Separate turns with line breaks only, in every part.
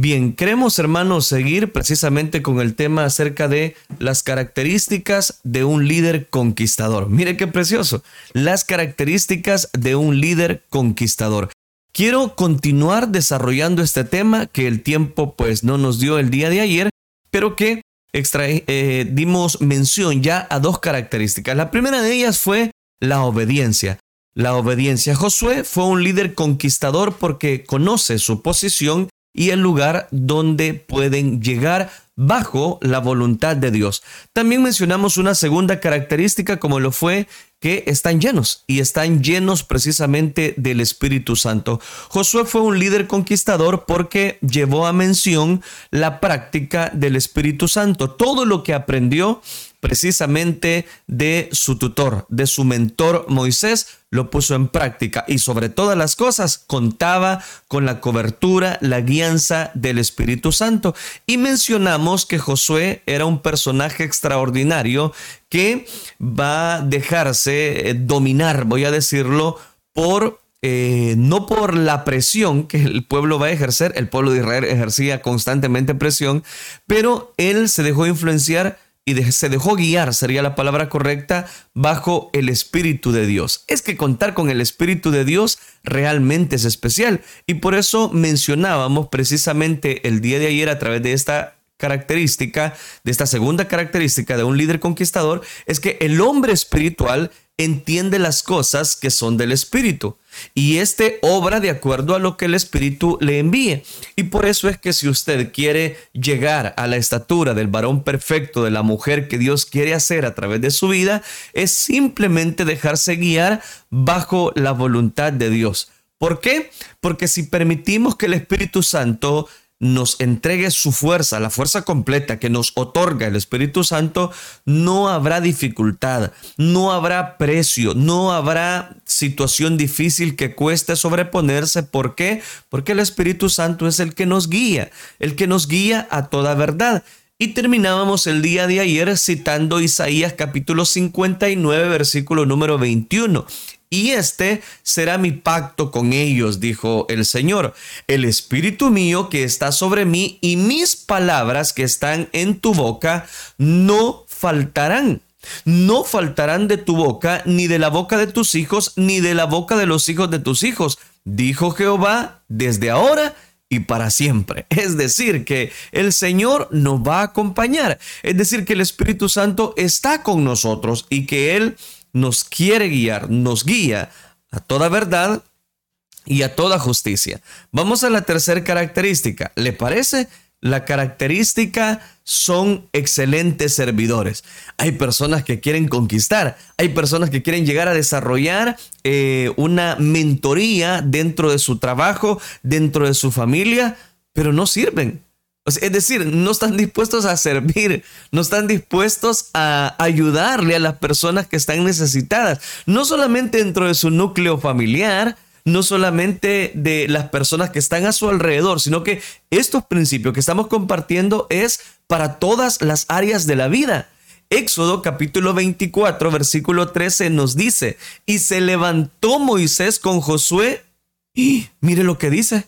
Bien, queremos hermanos seguir precisamente con el tema acerca de las características de un líder conquistador. Mire qué precioso, las características de un líder conquistador. Quiero continuar desarrollando este tema que el tiempo pues no nos dio el día de ayer, pero que eh, dimos mención ya a dos características. La primera de ellas fue la obediencia. La obediencia. Josué fue un líder conquistador porque conoce su posición y el lugar donde pueden llegar bajo la voluntad de Dios. También mencionamos una segunda característica como lo fue que están llenos y están llenos precisamente del Espíritu Santo. Josué fue un líder conquistador porque llevó a mención la práctica del Espíritu Santo. Todo lo que aprendió precisamente de su tutor, de su mentor Moisés, lo puso en práctica y sobre todas las cosas contaba con la cobertura, la guianza del Espíritu Santo. Y mencionamos que Josué era un personaje extraordinario que va a dejarse eh, dominar, voy a decirlo, por eh, no por la presión que el pueblo va a ejercer, el pueblo de Israel ejercía constantemente presión, pero él se dejó influenciar y se dejó guiar, sería la palabra correcta, bajo el Espíritu de Dios. Es que contar con el Espíritu de Dios realmente es especial y por eso mencionábamos precisamente el día de ayer a través de esta característica, de esta segunda característica de un líder conquistador, es que el hombre espiritual entiende las cosas que son del Espíritu y este obra de acuerdo a lo que el Espíritu le envíe. Y por eso es que si usted quiere llegar a la estatura del varón perfecto, de la mujer que Dios quiere hacer a través de su vida, es simplemente dejarse guiar bajo la voluntad de Dios. ¿Por qué? Porque si permitimos que el Espíritu Santo nos entregue su fuerza, la fuerza completa que nos otorga el Espíritu Santo, no habrá dificultad, no habrá precio, no habrá situación difícil que cueste sobreponerse. ¿Por qué? Porque el Espíritu Santo es el que nos guía, el que nos guía a toda verdad. Y terminábamos el día de ayer citando Isaías capítulo 59, versículo número 21 y este será mi pacto con ellos, dijo el Señor. El Espíritu mío que está sobre mí y mis palabras que están en tu boca no faltarán. No faltarán de tu boca, ni de la boca de tus hijos, ni de la boca de los hijos de tus hijos, dijo Jehová, desde ahora y para siempre. Es decir, que el Señor nos va a acompañar. Es decir, que el Espíritu Santo está con nosotros y que Él nos quiere guiar, nos guía a toda verdad y a toda justicia. Vamos a la tercera característica. ¿Le parece? La característica son excelentes servidores. Hay personas que quieren conquistar, hay personas que quieren llegar a desarrollar eh, una mentoría dentro de su trabajo, dentro de su familia, pero no sirven es decir, no están dispuestos a servir, no están dispuestos a ayudarle a las personas que están necesitadas, no solamente dentro de su núcleo familiar, no solamente de las personas que están a su alrededor, sino que estos principios que estamos compartiendo es para todas las áreas de la vida. Éxodo capítulo 24 versículo 13 nos dice, y se levantó Moisés con Josué, y mire lo que dice,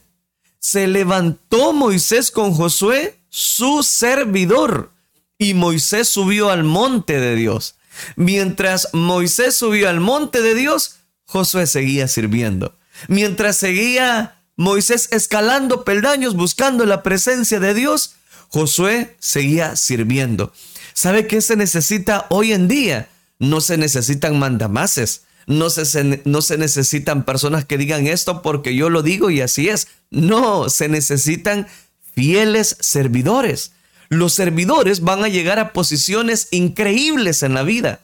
se levantó Moisés con Josué, su servidor, y Moisés subió al monte de Dios. Mientras Moisés subió al monte de Dios, Josué seguía sirviendo. Mientras seguía Moisés escalando peldaños buscando la presencia de Dios, Josué seguía sirviendo. ¿Sabe qué se necesita hoy en día? No se necesitan mandamases, no se, no se necesitan personas que digan esto porque yo lo digo y así es. No, se necesitan fieles servidores. Los servidores van a llegar a posiciones increíbles en la vida.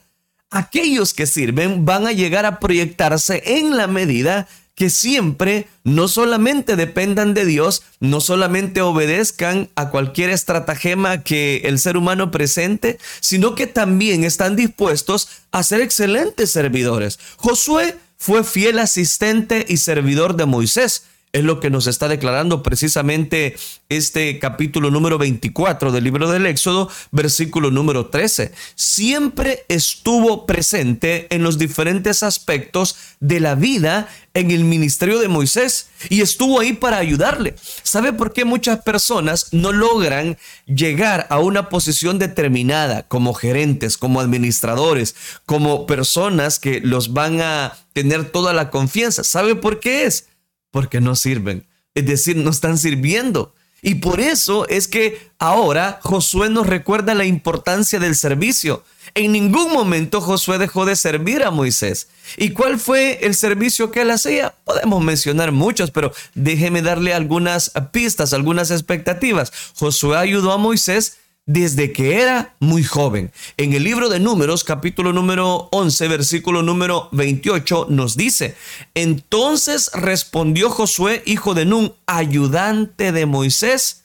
Aquellos que sirven van a llegar a proyectarse en la medida que siempre no solamente dependan de Dios, no solamente obedezcan a cualquier estratagema que el ser humano presente, sino que también están dispuestos a ser excelentes servidores. Josué fue fiel asistente y servidor de Moisés. Es lo que nos está declarando precisamente este capítulo número 24 del libro del Éxodo, versículo número 13. Siempre estuvo presente en los diferentes aspectos de la vida en el ministerio de Moisés y estuvo ahí para ayudarle. ¿Sabe por qué muchas personas no logran llegar a una posición determinada como gerentes, como administradores, como personas que los van a tener toda la confianza? ¿Sabe por qué es? Porque no sirven. Es decir, no están sirviendo. Y por eso es que ahora Josué nos recuerda la importancia del servicio. En ningún momento Josué dejó de servir a Moisés. ¿Y cuál fue el servicio que él hacía? Podemos mencionar muchos, pero déjeme darle algunas pistas, algunas expectativas. Josué ayudó a Moisés desde que era muy joven. En el libro de Números, capítulo número 11, versículo número 28, nos dice, entonces respondió Josué, hijo de Nun, ayudante de Moisés,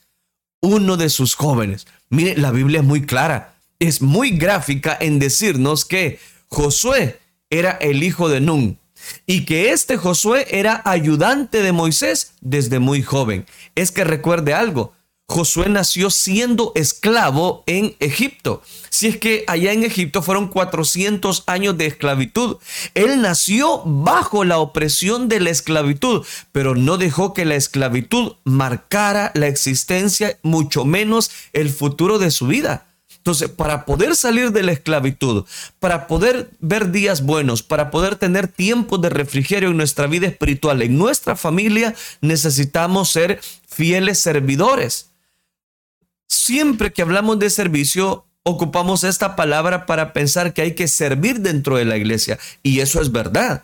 uno de sus jóvenes. Mire, la Biblia es muy clara, es muy gráfica en decirnos que Josué era el hijo de Nun, y que este Josué era ayudante de Moisés desde muy joven. Es que recuerde algo, Josué nació siendo esclavo en Egipto. Si es que allá en Egipto fueron 400 años de esclavitud. Él nació bajo la opresión de la esclavitud, pero no dejó que la esclavitud marcara la existencia, mucho menos el futuro de su vida. Entonces, para poder salir de la esclavitud, para poder ver días buenos, para poder tener tiempo de refrigerio en nuestra vida espiritual, en nuestra familia, necesitamos ser fieles servidores. Siempre que hablamos de servicio, ocupamos esta palabra para pensar que hay que servir dentro de la iglesia. Y eso es verdad.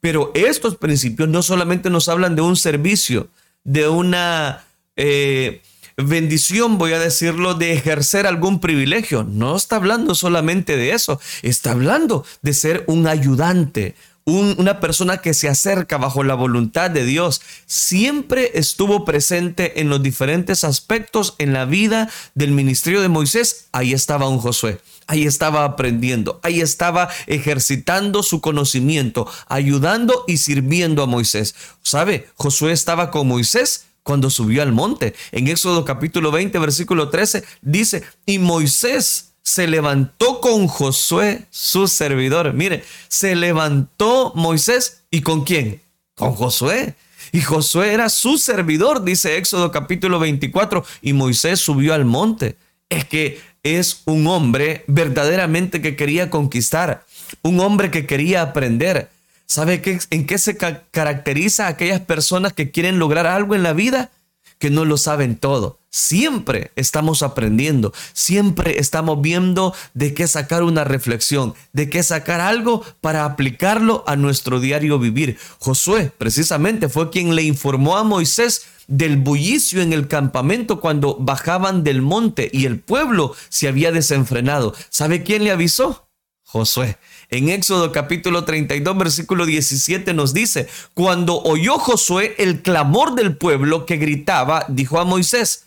Pero estos principios no solamente nos hablan de un servicio, de una eh, bendición, voy a decirlo, de ejercer algún privilegio. No está hablando solamente de eso. Está hablando de ser un ayudante, una persona que se acerca bajo la voluntad de Dios, siempre estuvo presente en los diferentes aspectos en la vida del ministerio de Moisés. Ahí estaba un Josué. Ahí estaba aprendiendo, ahí estaba ejercitando su conocimiento, ayudando y sirviendo a Moisés. ¿Sabe? Josué estaba con Moisés cuando subió al monte. En Éxodo capítulo 20, versículo 13, dice, y Moisés se levantó con Josué, su servidor. Mire, se levantó Moisés y con quién? Con Josué. Y Josué era su servidor, dice Éxodo capítulo 24, y Moisés subió al monte. Es que es un hombre verdaderamente que quería conquistar, un hombre que quería aprender. ¿Sabe qué, en qué se caracteriza a aquellas personas que quieren lograr algo en la vida? Que no lo saben todo Siempre estamos aprendiendo, siempre estamos viendo de qué sacar una reflexión, de qué sacar algo para aplicarlo a nuestro diario vivir. Josué precisamente fue quien le informó a Moisés del bullicio en el campamento cuando bajaban del monte y el pueblo se había desenfrenado. ¿Sabe quién le avisó? Josué. En Éxodo capítulo 32 versículo 17 nos dice, cuando oyó Josué el clamor del pueblo que gritaba, dijo a Moisés,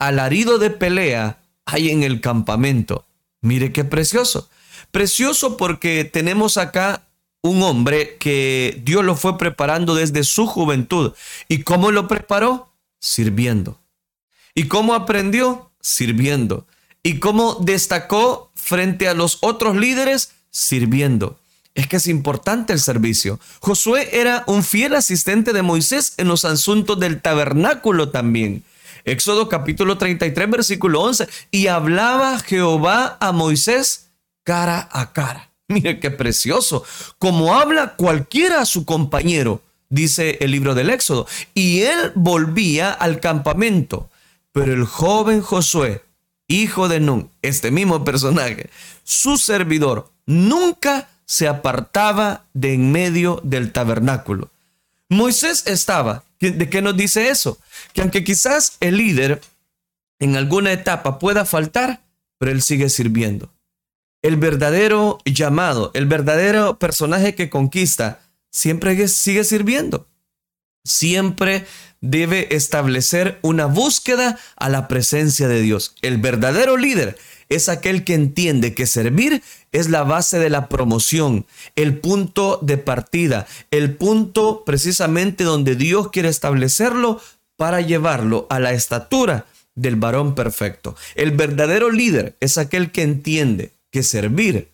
alarido de pelea hay en el campamento. Mire qué precioso. Precioso porque tenemos acá un hombre que Dios lo fue preparando desde su juventud. ¿Y cómo lo preparó? Sirviendo. ¿Y cómo aprendió? Sirviendo. ¿Y cómo destacó frente a los otros líderes? Sirviendo. Es que es importante el servicio. Josué era un fiel asistente de Moisés en los asuntos del tabernáculo también. Éxodo capítulo 33, versículo 11. Y hablaba Jehová a Moisés cara a cara. Mire qué precioso. Como habla cualquiera a su compañero, dice el libro del Éxodo. Y él volvía al campamento. Pero el joven Josué, hijo de Nun, este mismo personaje, su servidor, nunca se apartaba de en medio del tabernáculo. Moisés estaba. ¿De qué nos dice eso? Que aunque quizás el líder en alguna etapa pueda faltar, pero él sigue sirviendo. El verdadero llamado, el verdadero personaje que conquista, siempre sigue sirviendo. siempre debe establecer una búsqueda a la presencia de Dios. El verdadero líder es aquel que entiende que servir es la base de la promoción, el punto de partida, el punto precisamente donde Dios quiere establecerlo para llevarlo a la estatura del varón perfecto. El verdadero líder es aquel que entiende que servir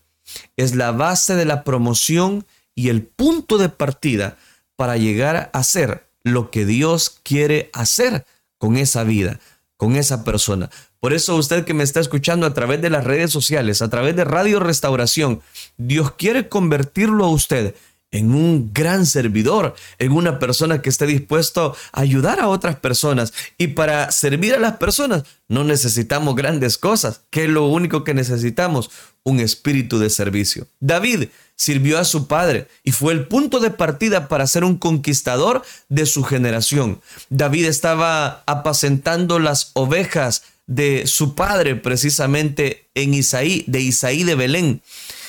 es la base de la promoción y el punto de partida para llegar a ser lo que Dios quiere hacer con esa vida, con esa persona. Por eso usted que me está escuchando a través de las redes sociales, a través de Radio Restauración, Dios quiere convertirlo a usted en un gran servidor, en una persona que esté dispuesto a ayudar a otras personas. Y para servir a las personas no necesitamos grandes cosas, que es lo único que necesitamos, un espíritu de servicio. David sirvió a su padre y fue el punto de partida para ser un conquistador de su generación. David estaba apacentando las ovejas de su padre precisamente en Isaí, de Isaí de Belén.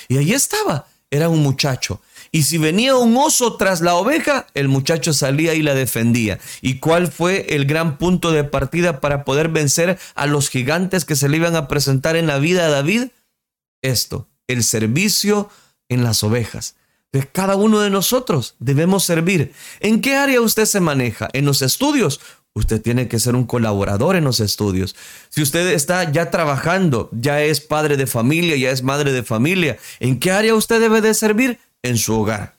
Y allí estaba, era un muchacho. Y si venía un oso tras la oveja, el muchacho salía y la defendía. ¿Y cuál fue el gran punto de partida para poder vencer a los gigantes que se le iban a presentar en la vida a David? Esto, el servicio en las ovejas. De cada uno de nosotros debemos servir. ¿En qué área usted se maneja? ¿En los estudios? Usted tiene que ser un colaborador en los estudios. Si usted está ya trabajando, ya es padre de familia, ya es madre de familia, ¿en qué área usted debe de servir? En su hogar.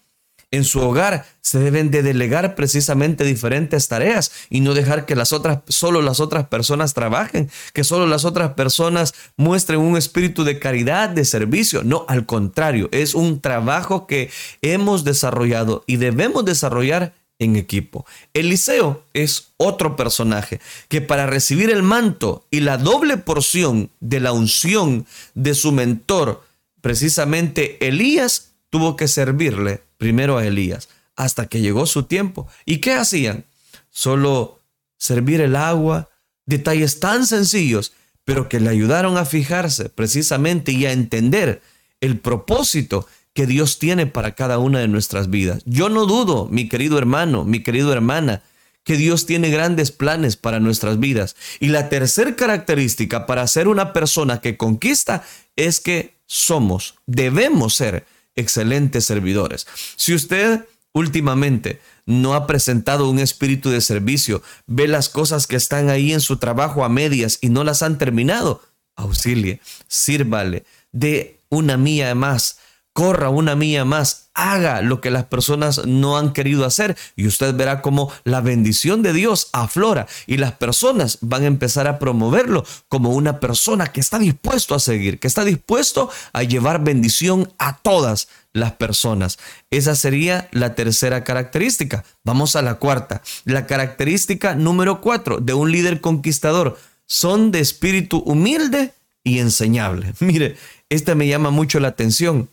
En su hogar se deben de delegar precisamente diferentes tareas y no dejar que las otras, solo las otras personas trabajen, que solo las otras personas muestren un espíritu de caridad, de servicio. No, al contrario, es un trabajo que hemos desarrollado y debemos desarrollar en equipo. Eliseo es otro personaje que para recibir el manto y la doble porción de la unción de su mentor, precisamente Elías tuvo que servirle primero a Elías hasta que llegó su tiempo. ¿Y qué hacían? Solo servir el agua, detalles tan sencillos, pero que le ayudaron a fijarse precisamente y a entender el propósito que Dios tiene para cada una de nuestras vidas. Yo no dudo, mi querido hermano, mi querido hermana, que Dios tiene grandes planes para nuestras vidas. Y la tercera característica para ser una persona que conquista es que somos, debemos ser excelentes servidores. Si usted últimamente no ha presentado un espíritu de servicio, ve las cosas que están ahí en su trabajo a medias y no las han terminado, auxilie, sírvale, de una mía más corra una milla más, haga lo que las personas no han querido hacer y usted verá cómo la bendición de Dios aflora y las personas van a empezar a promoverlo como una persona que está dispuesto a seguir, que está dispuesto a llevar bendición a todas las personas. Esa sería la tercera característica. Vamos a la cuarta. La característica número cuatro de un líder conquistador son de espíritu humilde y enseñable. Mire, esta me llama mucho la atención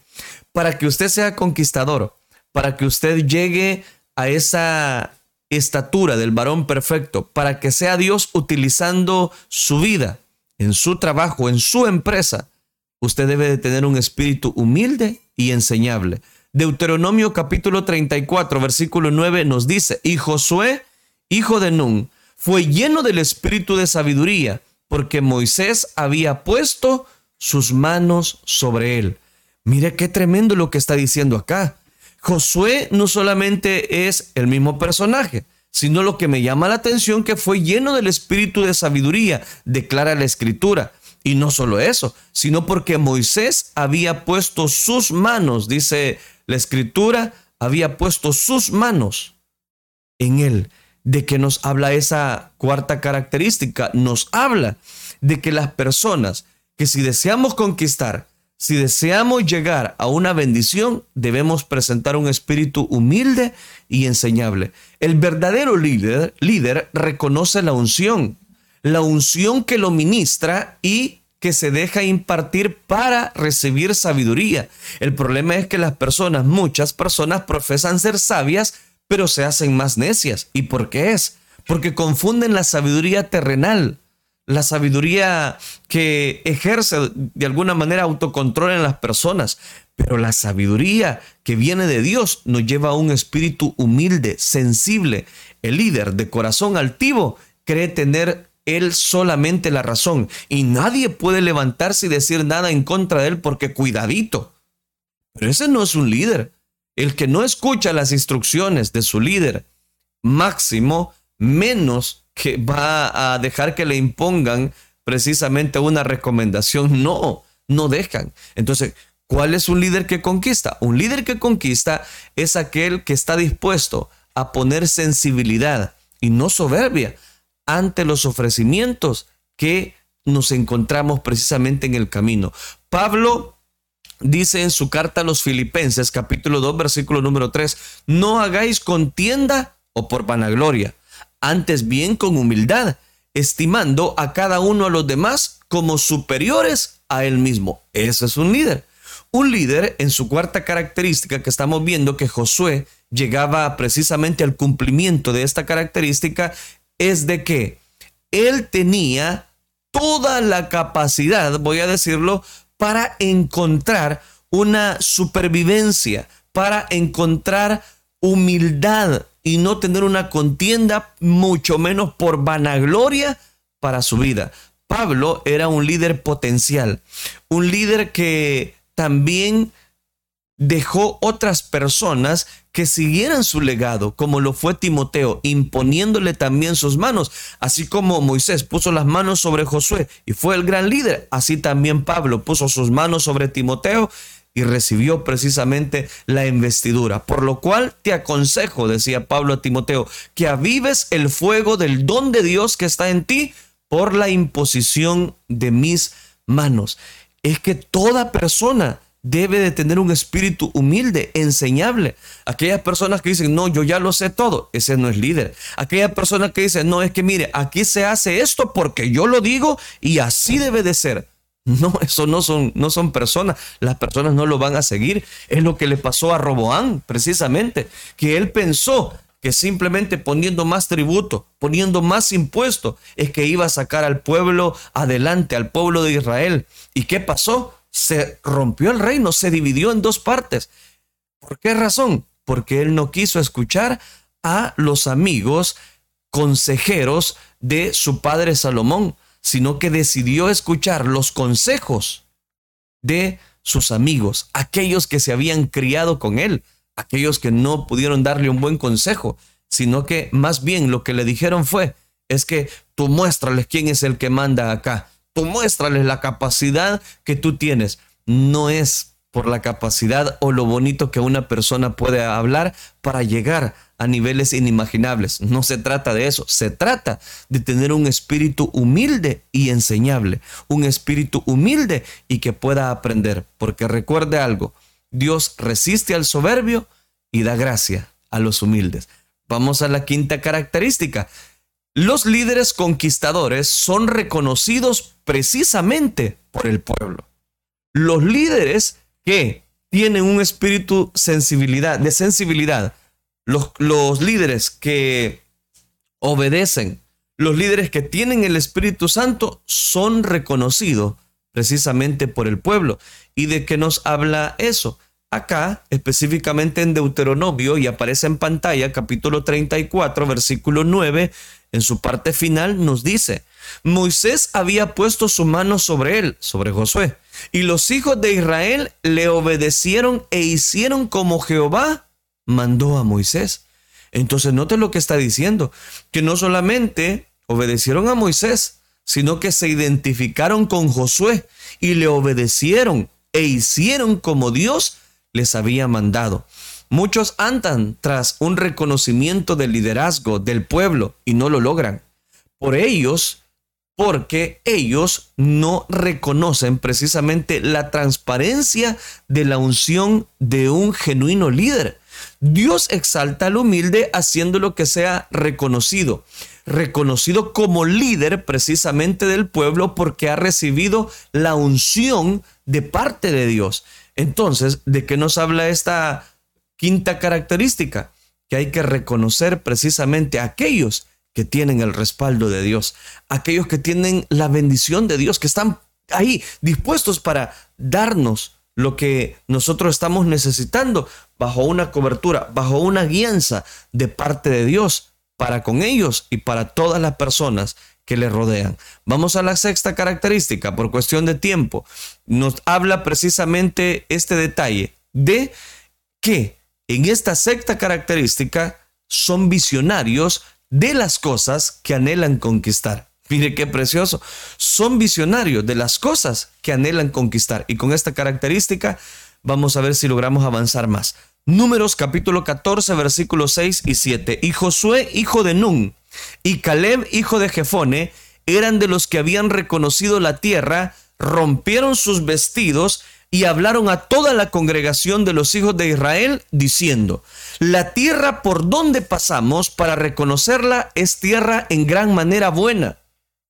para que usted sea conquistador, para que usted llegue a esa estatura del varón perfecto, para que sea Dios utilizando su vida en su trabajo, en su empresa, usted debe de tener un espíritu humilde y enseñable. Deuteronomio capítulo 34, versículo 9 nos dice, y Josué, hijo de Nun, fue lleno del espíritu de sabiduría, porque Moisés había puesto sus manos sobre él. Mire qué tremendo lo que está diciendo acá. Josué no solamente es el mismo personaje, sino lo que me llama la atención que fue lleno del espíritu de sabiduría, declara la escritura. Y no solo eso, sino porque Moisés había puesto sus manos, dice la escritura, había puesto sus manos en él. ¿De que nos habla esa cuarta característica? Nos habla de que las personas que si deseamos conquistar, si deseamos llegar a una bendición, debemos presentar un espíritu humilde y enseñable. El verdadero líder, reconoce la unción, la unción que lo ministra y que se deja impartir para recibir sabiduría. El problema es que las personas, muchas personas profesan ser sabias, pero se hacen más necias. ¿Y por qué es? Porque confunden la sabiduría terrenal la sabiduría que ejerce de alguna manera autocontrol en las personas. Pero la sabiduría que viene de Dios nos lleva a un espíritu humilde, sensible. El líder de corazón altivo cree tener él solamente la razón y nadie puede levantarse y decir nada en contra de él porque cuidadito. Pero ese no es un líder. El que no escucha las instrucciones de su líder máximo, menos que va a dejar que le impongan precisamente una recomendación. No, no dejan. Entonces, ¿cuál es un líder que conquista? Un líder que conquista es aquel que está dispuesto a poner sensibilidad y no soberbia ante los ofrecimientos que nos encontramos precisamente en el camino. Pablo dice en su carta a los Filipenses, capítulo 2, versículo número 3, no hagáis contienda o por vanagloria, antes bien con humildad, estimando a cada uno a los demás como superiores a él mismo. Ese es un líder. Un líder, en su cuarta característica que estamos viendo que Josué llegaba precisamente al cumplimiento de esta característica, es de que él tenía toda la capacidad, voy a decirlo, para encontrar una supervivencia, para encontrar humildad y no tener una contienda, mucho menos por vanagloria para su vida. Pablo era un líder potencial, un líder que también dejó otras personas que siguieran su legado, como lo fue Timoteo, imponiéndole también sus manos, así como Moisés puso las manos sobre Josué y fue el gran líder, así también Pablo puso sus manos sobre Timoteo y recibió precisamente la investidura. Por lo cual te aconsejo, decía Pablo a Timoteo, que avives el fuego del don de Dios que está en ti por la imposición de mis manos. Es que toda persona debe de tener un espíritu humilde, enseñable. Aquellas personas que dicen, no, yo ya lo sé todo, ese no es líder. Aquellas personas que dicen, no, es que mire, aquí se hace esto porque yo lo digo y así debe de ser. No, eso no son, no son personas. Las personas no lo van a seguir. Es lo que le pasó a Roboán, precisamente, que él pensó que simplemente poniendo más tributo, poniendo más impuesto, es que iba a sacar al pueblo adelante, al pueblo de Israel. ¿Y qué pasó? se rompió el reino, se dividió en dos partes. ¿Por qué razón? Porque él no quiso escuchar a los amigos consejeros de su padre Salomón, sino que decidió escuchar los consejos de sus amigos, aquellos que se habían criado con él, aquellos que no pudieron darle un buen consejo, sino que más bien lo que le dijeron fue, es que tú muéstrales quién es el que manda acá, Tú muéstrales la capacidad que tú tienes. No es por la capacidad o lo bonito que una persona puede hablar para llegar a niveles inimaginables. No se trata de eso, se trata de tener un espíritu humilde y enseñable, un espíritu humilde y que pueda aprender, porque recuerde algo, Dios resiste al soberbio y da gracia a los humildes. Vamos a la quinta característica. Los líderes conquistadores son reconocidos precisamente por el pueblo. Los líderes que tienen un espíritu sensibilidad, de sensibilidad, los, los líderes que obedecen, los líderes que tienen el Espíritu Santo son reconocidos precisamente por el pueblo. ¿Y de qué nos habla eso? Acá, específicamente en Deuteronomio, y aparece en pantalla, capítulo 34, versículo 9, en su parte final nos dice, Moisés había puesto su mano sobre él, sobre Josué, y los hijos de Israel le obedecieron e hicieron como Jehová mandó a Moisés. Entonces note lo que está diciendo, que no solamente obedecieron a Moisés, sino que se identificaron con Josué y le obedecieron e hicieron como Dios les había mandado. Muchos andan tras un reconocimiento del liderazgo del pueblo y no lo logran. Por ellos, porque ellos no reconocen precisamente la transparencia de la unción de un genuino líder. Dios exalta al humilde haciéndolo que sea reconocido, reconocido como líder precisamente del pueblo porque ha recibido la unción de parte de Dios. Entonces, ¿de qué nos habla esta Quinta característica, que hay que reconocer precisamente a aquellos que tienen el respaldo de Dios, aquellos que tienen la bendición de Dios, que están ahí dispuestos para darnos lo que nosotros estamos necesitando bajo una cobertura, bajo una guianza de parte de Dios para con ellos y para todas las personas que le rodean. Vamos a la sexta característica, por cuestión de tiempo. Nos habla precisamente este detalle de que en esta sexta característica son visionarios de las cosas que anhelan conquistar. Mire qué precioso. Son visionarios de las cosas que anhelan conquistar. Y con esta característica vamos a ver si logramos avanzar más. Números capítulo 14 versículos 6 y 7. Y Josué, hijo de Nun, y Caleb, hijo de Jefone, eran de los que habían reconocido la tierra, rompieron sus vestidos y hablaron a toda la congregación de los hijos de Israel, diciendo, la tierra por donde pasamos para reconocerla es tierra en gran manera buena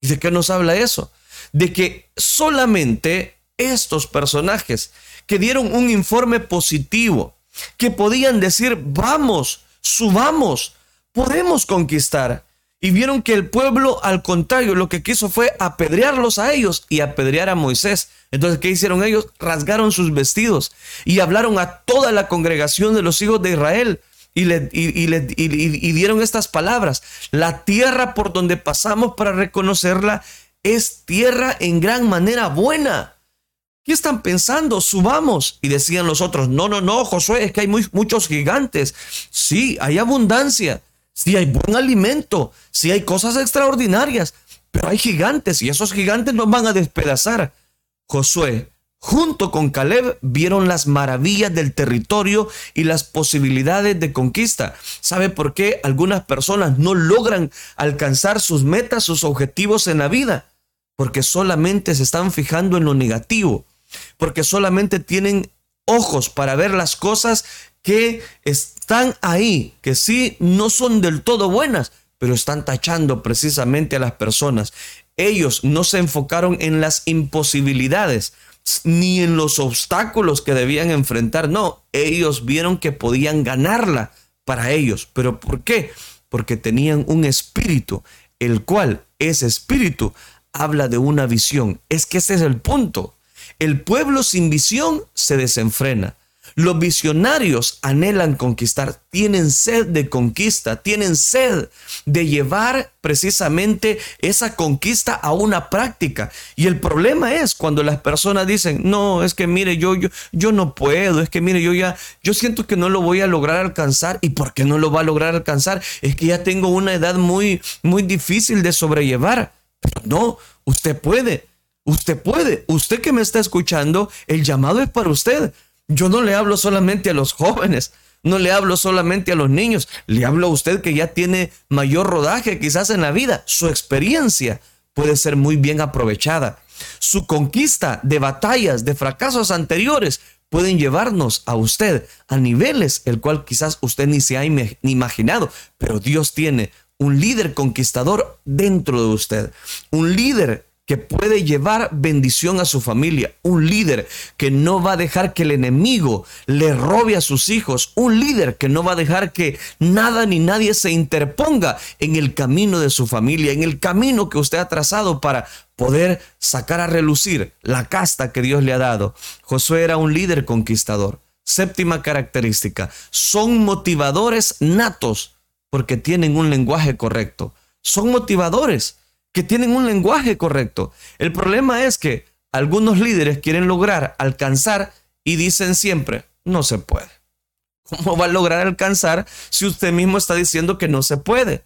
¿Y de qué nos habla eso? De que solamente estos personajes que dieron un informe positivo, que podían decir, vamos, subamos, podemos conquistar. Y vieron que el pueblo, al contrario, lo que quiso fue apedrearlos a ellos y apedrear a Moisés. Entonces, ¿qué hicieron ellos? Rasgaron sus vestidos y hablaron a toda la congregación de los hijos de Israel y, le, y, dieron estas palabras. La tierra por donde pasamos para reconocerla es tierra en gran manera buena. ¿Qué están pensando? Subamos. Y decían los otros, no, no, no, Josué, es que hay muchos gigantes. Sí, hay abundancia. Sí, hay buen alimento. Sí, hay cosas extraordinarias. Pero hay gigantes y esos gigantes nos van a despedazar. Josué junto con Caleb vieron las maravillas del territorio y las posibilidades de conquista. ¿Sabe por qué algunas personas no logran alcanzar sus metas, sus objetivos en la vida? Porque solamente se están fijando en lo negativo, porque solamente tienen ojos para ver las cosas que están ahí, que sí no son del todo buenas, pero están tachando precisamente a las personas. Ellos no se enfocaron en las imposibilidades, ni en los obstáculos que debían enfrentar. No, ellos vieron que podían ganarla para ellos. ¿Pero por qué? Porque tenían un espíritu, el cual ese espíritu habla de una visión. Es que ese es el punto. El pueblo sin visión se desenfrena. Los visionarios anhelan conquistar, tienen sed de conquista, tienen sed de llevar precisamente esa conquista a una práctica. Y el problema es cuando las personas dicen, no, es que mire, yo, yo, yo no puedo, es que mire, yo ya, yo siento que no lo voy a lograr alcanzar. ¿Y por qué no lo va a lograr alcanzar? Es que ya tengo una edad muy, muy difícil de sobrellevar. Pero no, usted puede. Usted puede, usted que me está escuchando, el llamado es para usted. Yo no le hablo solamente a los jóvenes, no le hablo solamente a los niños, le hablo a usted que ya tiene mayor rodaje quizás en la vida. Su experiencia puede ser muy bien aprovechada. Su conquista de batallas, de fracasos anteriores, pueden llevarnos a usted a niveles el cual quizás usted ni se ha imaginado, pero Dios tiene un líder conquistador dentro de usted, un líder que puede llevar bendición a su familia, un líder que no va a dejar que el enemigo le robe a sus hijos, un líder que no va a dejar que nada ni nadie se interponga en el camino de su familia, en el camino que usted ha trazado para poder sacar a relucir la casta que Dios le ha dado. Josué era un líder conquistador. Séptima característica, son motivadores natos porque tienen un lenguaje correcto. Son motivadores que tienen un lenguaje correcto. El problema es que algunos líderes quieren lograr alcanzar y dicen siempre, no se puede. ¿Cómo va a lograr alcanzar si usted mismo está diciendo que no se puede?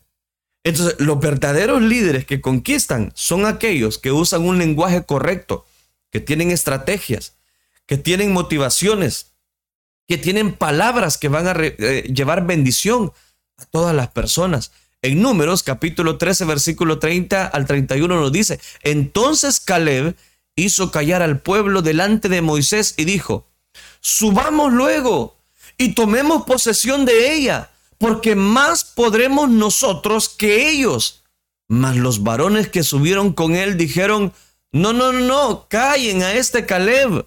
Entonces, los verdaderos líderes que conquistan son aquellos que usan un lenguaje correcto, que tienen estrategias, que tienen motivaciones, que tienen palabras que van a eh, llevar bendición a todas las personas. En Números capítulo 13 versículo 30 al 31 nos dice, entonces Caleb hizo callar al pueblo delante de Moisés y dijo, subamos luego y tomemos posesión de ella, porque más podremos nosotros que ellos. Mas los varones que subieron con él dijeron, no, no, no, callen a este Caleb,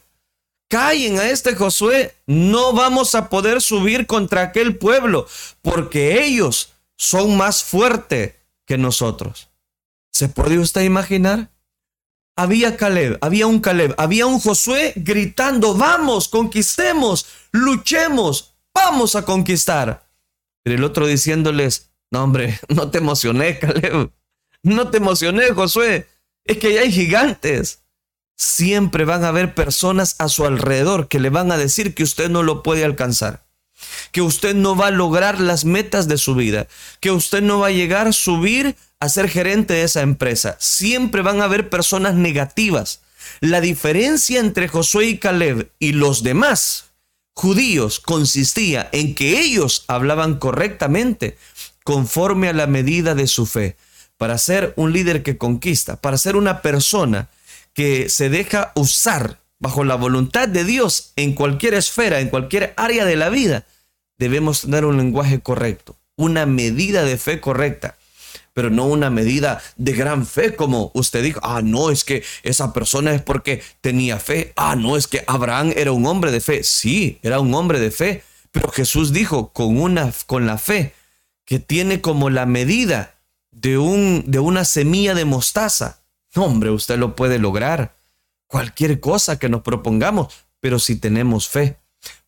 callen a este Josué, no vamos a poder subir contra aquel pueblo, porque ellos son más fuertes que nosotros. ¿Se puede usted imaginar? había Caleb, había un Caleb, había un Josué gritando, vamos, conquistemos, luchemos, vamos a conquistar. Pero el otro diciéndoles, no hombre, no te emocioné, Caleb, no te emocioné, Josué, es que ya hay gigantes. Siempre van a haber personas a su alrededor que le van a decir que usted no lo puede alcanzar, que usted no va a lograr las metas de su vida, que usted no va a llegar a subir a ser gerente de esa empresa. Siempre van a haber personas negativas. La diferencia entre Josué y Caleb y los demás judíos consistía en que ellos hablaban correctamente conforme a la medida de su fe. Para ser un líder que conquista, para ser una persona que se deja usar bajo la voluntad de Dios en cualquier esfera, en cualquier área de la vida, debemos tener un lenguaje correcto, una medida de fe correcta, pero no una medida de gran fe como usted dijo, ah, no, es que esa persona es porque tenía fe, ah, no, es que Abraham era un hombre de fe, sí, era un hombre de fe, pero Jesús dijo con una con la fe que tiene como la medida de un de una semilla de mostaza, hombre, usted lo puede lograr. Cualquier cosa que nos propongamos, pero si tenemos fe.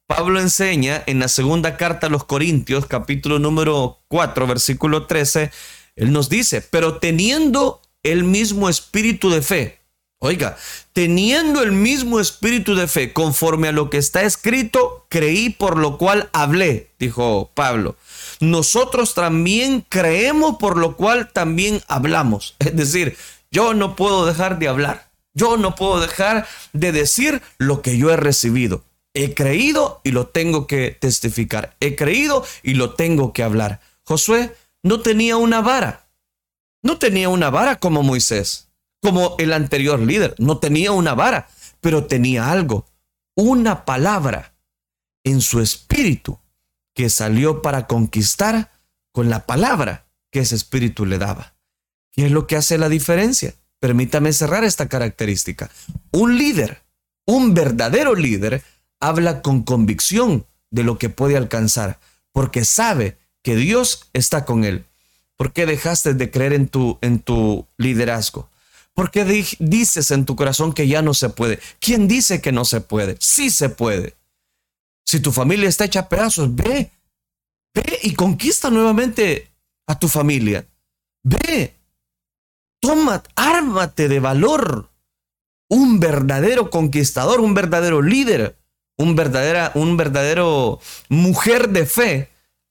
Pablo enseña en la segunda carta a los Corintios, capítulo número 4, versículo 13, él nos dice, pero teniendo el mismo espíritu de fe, oiga, teniendo el mismo espíritu de fe, conforme a lo que está escrito, creí por lo cual hablé, dijo Pablo. Nosotros también creemos por lo cual también hablamos. Es decir, yo no puedo dejar de hablar. Yo no puedo dejar de decir lo que yo he recibido. He creído y lo tengo que testificar. He creído y lo tengo que hablar. Josué no tenía una vara. No tenía una vara como Moisés, como el anterior líder. No tenía una vara, pero tenía algo. Una palabra en su espíritu que salió para conquistar con la palabra que ese espíritu le daba. ¿Qué es lo que hace la diferencia? Permítame cerrar esta característica. Un líder, un verdadero líder, habla con convicción de lo que puede alcanzar, porque sabe que Dios está con él. ¿Por qué dejaste de creer en tu, en tu liderazgo? ¿Por qué dices en tu corazón que ya no se puede? ¿Quién dice que no se puede? Sí se puede. Si tu familia está hecha a pedazos, ve, ve y conquista nuevamente a tu familia. Ve, toma, ármate de valor. Un verdadero conquistador, un verdadero líder, un, verdadera, un verdadero mujer de fe,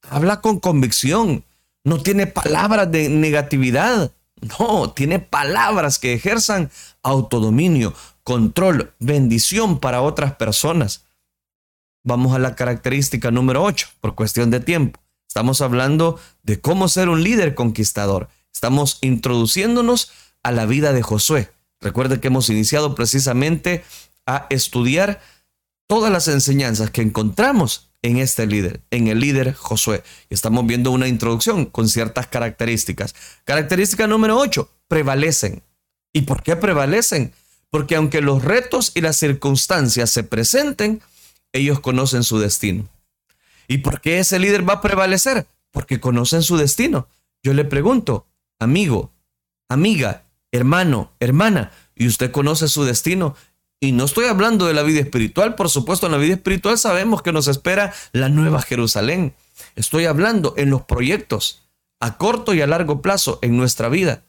habla con convicción. No tiene palabras de negatividad. No, tiene palabras que ejerzan autodominio, control, bendición para otras personas. Vamos a la característica número 8, por cuestión de tiempo. Estamos hablando de cómo ser un líder conquistador. Estamos introduciéndonos a la vida de Josué. Recuerde que hemos iniciado precisamente a estudiar todas las enseñanzas que encontramos en este líder, en el líder Josué. Estamos viendo una introducción con ciertas características. Característica número 8, prevalecen. ¿Y por qué prevalecen? Porque aunque los retos y las circunstancias se presenten, ellos conocen su destino. ¿Y por qué ese líder va a prevalecer? Porque conocen su destino. Yo le pregunto, amigo, amiga, hermano, hermana, y usted conoce su destino. Y no estoy hablando de la vida espiritual, por supuesto, en la vida espiritual sabemos que nos espera la nueva Jerusalén. Estoy hablando en los proyectos a corto y a largo plazo en nuestra vida.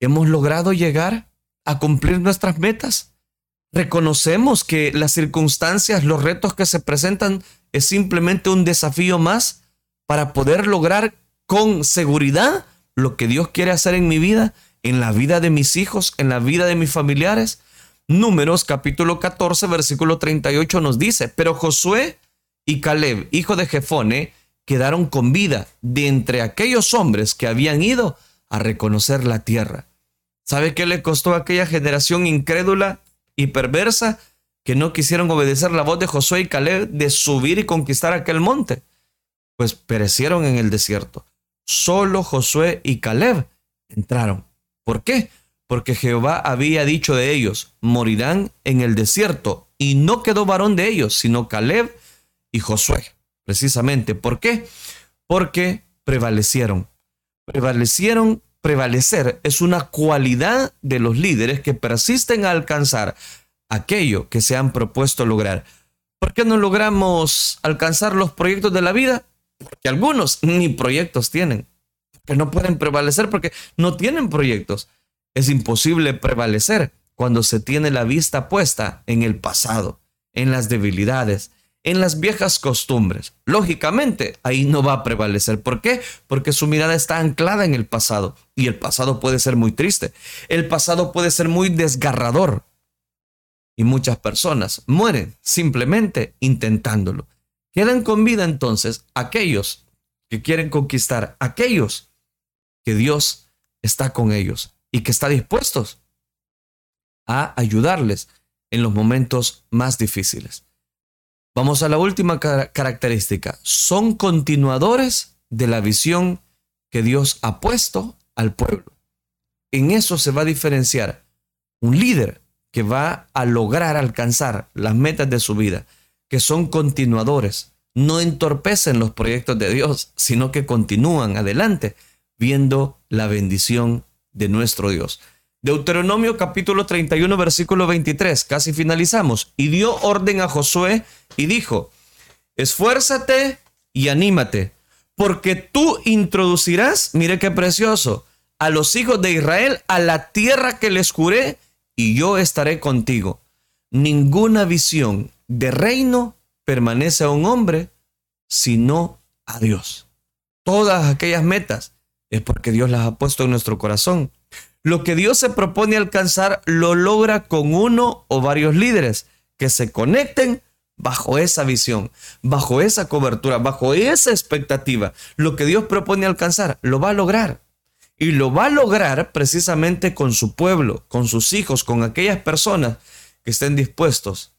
¿Hemos logrado llegar a cumplir nuestras metas? ¿Reconocemos que las circunstancias, los retos que se presentan es simplemente un desafío más para poder lograr con seguridad lo que Dios quiere hacer en mi vida, en la vida de mis hijos, en la vida de mis familiares. Números capítulo 14, versículo 38 nos dice, pero Josué y Caleb, hijo de Jefone, quedaron con vida de entre aquellos hombres que habían ido a reconocer la tierra. ¿Sabe qué le costó a aquella generación incrédula y perversa que no quisieron obedecer la voz de Josué y Caleb de subir y conquistar aquel monte? Pues perecieron en el desierto solo Josué y Caleb entraron. ¿Por qué? Porque Jehová había dicho de ellos, morirán en el desierto, y no quedó varón de ellos, sino Caleb y Josué. Precisamente, ¿por qué? Porque prevalecieron. Prevalecieron prevalecer es una cualidad de los líderes que persisten a alcanzar aquello que se han propuesto lograr. ¿Por qué no logramos alcanzar los proyectos de la vida? Porque algunos ni proyectos tienen, que no pueden prevalecer porque no tienen proyectos. Es imposible prevalecer cuando se tiene la vista puesta en el pasado, en las debilidades, en las viejas costumbres. Lógicamente, ahí no va a prevalecer. ¿Por qué? Porque su mirada está anclada en el pasado y el pasado puede ser muy triste. El pasado puede ser muy desgarrador. Y muchas personas mueren simplemente intentándolo. Quedan con vida entonces aquellos que quieren conquistar, aquellos que Dios está con ellos y que está dispuestos a ayudarles en los momentos más difíciles. Vamos a la última característica. Son continuadores de la visión que Dios ha puesto al pueblo. En eso se va a diferenciar un líder que va a lograr alcanzar las metas de su vida, que son continuadores, no entorpecen los proyectos de Dios, sino que continúan adelante viendo la bendición de nuestro Dios. Deuteronomio capítulo 31 versículo 23, casi finalizamos. Y dio orden a Josué y dijo, esfuérzate y anímate, porque tú introducirás, mire qué precioso, a los hijos de Israel a la tierra que les juré, y yo estaré contigo. Ninguna visión de reino permanece a un hombre, sino a Dios. Todas aquellas metas es porque Dios las ha puesto en nuestro corazón. Lo que Dios se propone alcanzar lo logra con uno o varios líderes que se conecten bajo esa visión, bajo esa cobertura, bajo esa expectativa. Lo que Dios propone alcanzar lo va a lograr. Y lo va a lograr precisamente con su pueblo, con sus hijos, con aquellas personas que estén dispuestos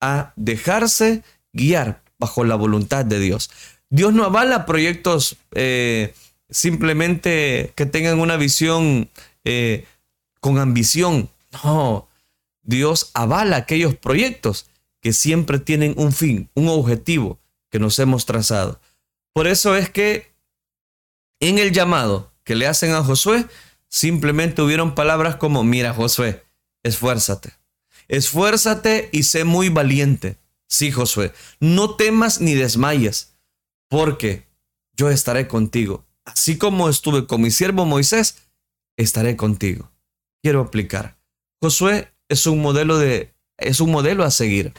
a dejarse guiar bajo la voluntad de Dios. Dios no avala proyectos eh, simplemente que tengan una visión eh, con ambición. No, Dios avala aquellos proyectos que siempre tienen un fin, un objetivo que nos hemos trazado. Por eso es que en el llamado que le hacen a Josué, simplemente hubieron palabras como, mira Josué, esfuérzate, esfuérzate y sé muy valiente. Sí, Josué, no temas ni desmayes, porque yo estaré contigo. Así como estuve con mi siervo Moisés, estaré contigo. Quiero aplicar. Josué es un modelo de es un modelo a seguir.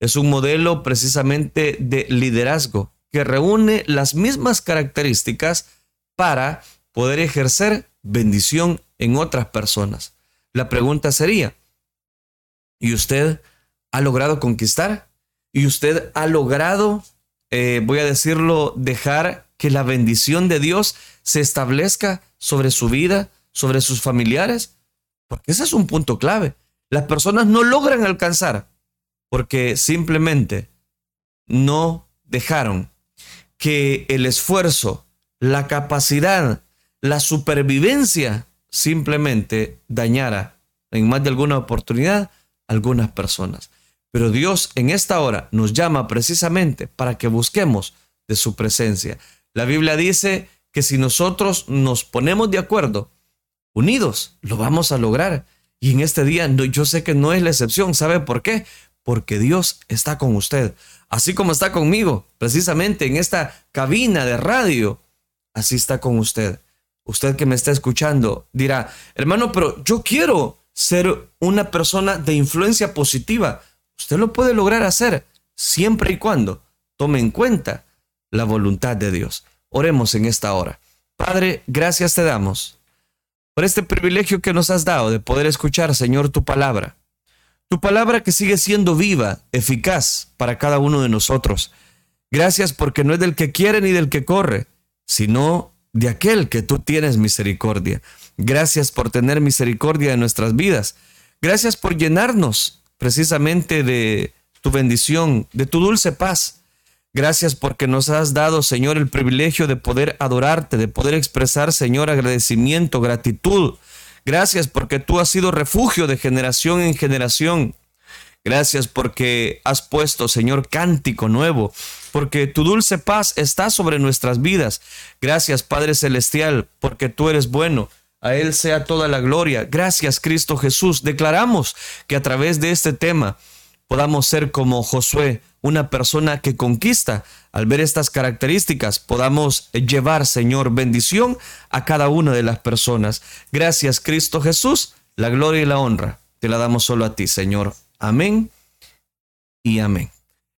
Es un modelo precisamente de liderazgo que reúne las mismas características para poder ejercer bendición en otras personas. La pregunta sería, ¿y usted ha logrado conquistar? ¿Y usted ha logrado, eh, voy a decirlo, dejar que la bendición de Dios se establezca sobre su vida, sobre sus familiares? Porque ese es un punto clave. Las personas no logran alcanzar porque simplemente no dejaron que el esfuerzo, la capacidad, la supervivencia simplemente dañara en más de alguna oportunidad algunas personas. Pero Dios en esta hora nos llama precisamente para que busquemos de su presencia. La Biblia dice que si nosotros nos ponemos de acuerdo, unidos, lo vamos a lograr. Y en este día yo sé que no es la excepción. ¿Sabe por qué? Porque Dios está con usted. Así como está conmigo, precisamente en esta cabina de radio, así está con usted. Usted que me está escuchando dirá, hermano, pero yo quiero ser una persona de influencia positiva. Usted lo puede lograr hacer siempre y cuando tome en cuenta la voluntad de Dios. Oremos en esta hora. Padre, gracias te damos por este privilegio que nos has dado de poder escuchar, Señor, tu palabra. Tu palabra que sigue siendo viva, eficaz para cada uno de nosotros. Gracias porque no es del que quiere ni del que corre, sino de aquel que tú tienes misericordia. Gracias por tener misericordia en nuestras vidas. Gracias por llenarnos precisamente de tu bendición, de tu dulce paz. Gracias porque nos has dado, Señor, el privilegio de poder adorarte, de poder expresar, Señor, agradecimiento, gratitud. Gracias porque tú has sido refugio de generación en generación. Gracias porque has puesto, Señor, cántico nuevo, porque tu dulce paz está sobre nuestras vidas. Gracias, Padre Celestial, porque tú eres bueno, A Él sea toda la gloria. Gracias Cristo Jesús. Declaramos que a través de este tema podamos ser como Josué, una persona que conquista. Al ver estas características, podamos llevar, Señor, bendición a cada una de las personas. Gracias Cristo Jesús. La gloria y la honra te la damos solo a ti, Señor. Amén y amén.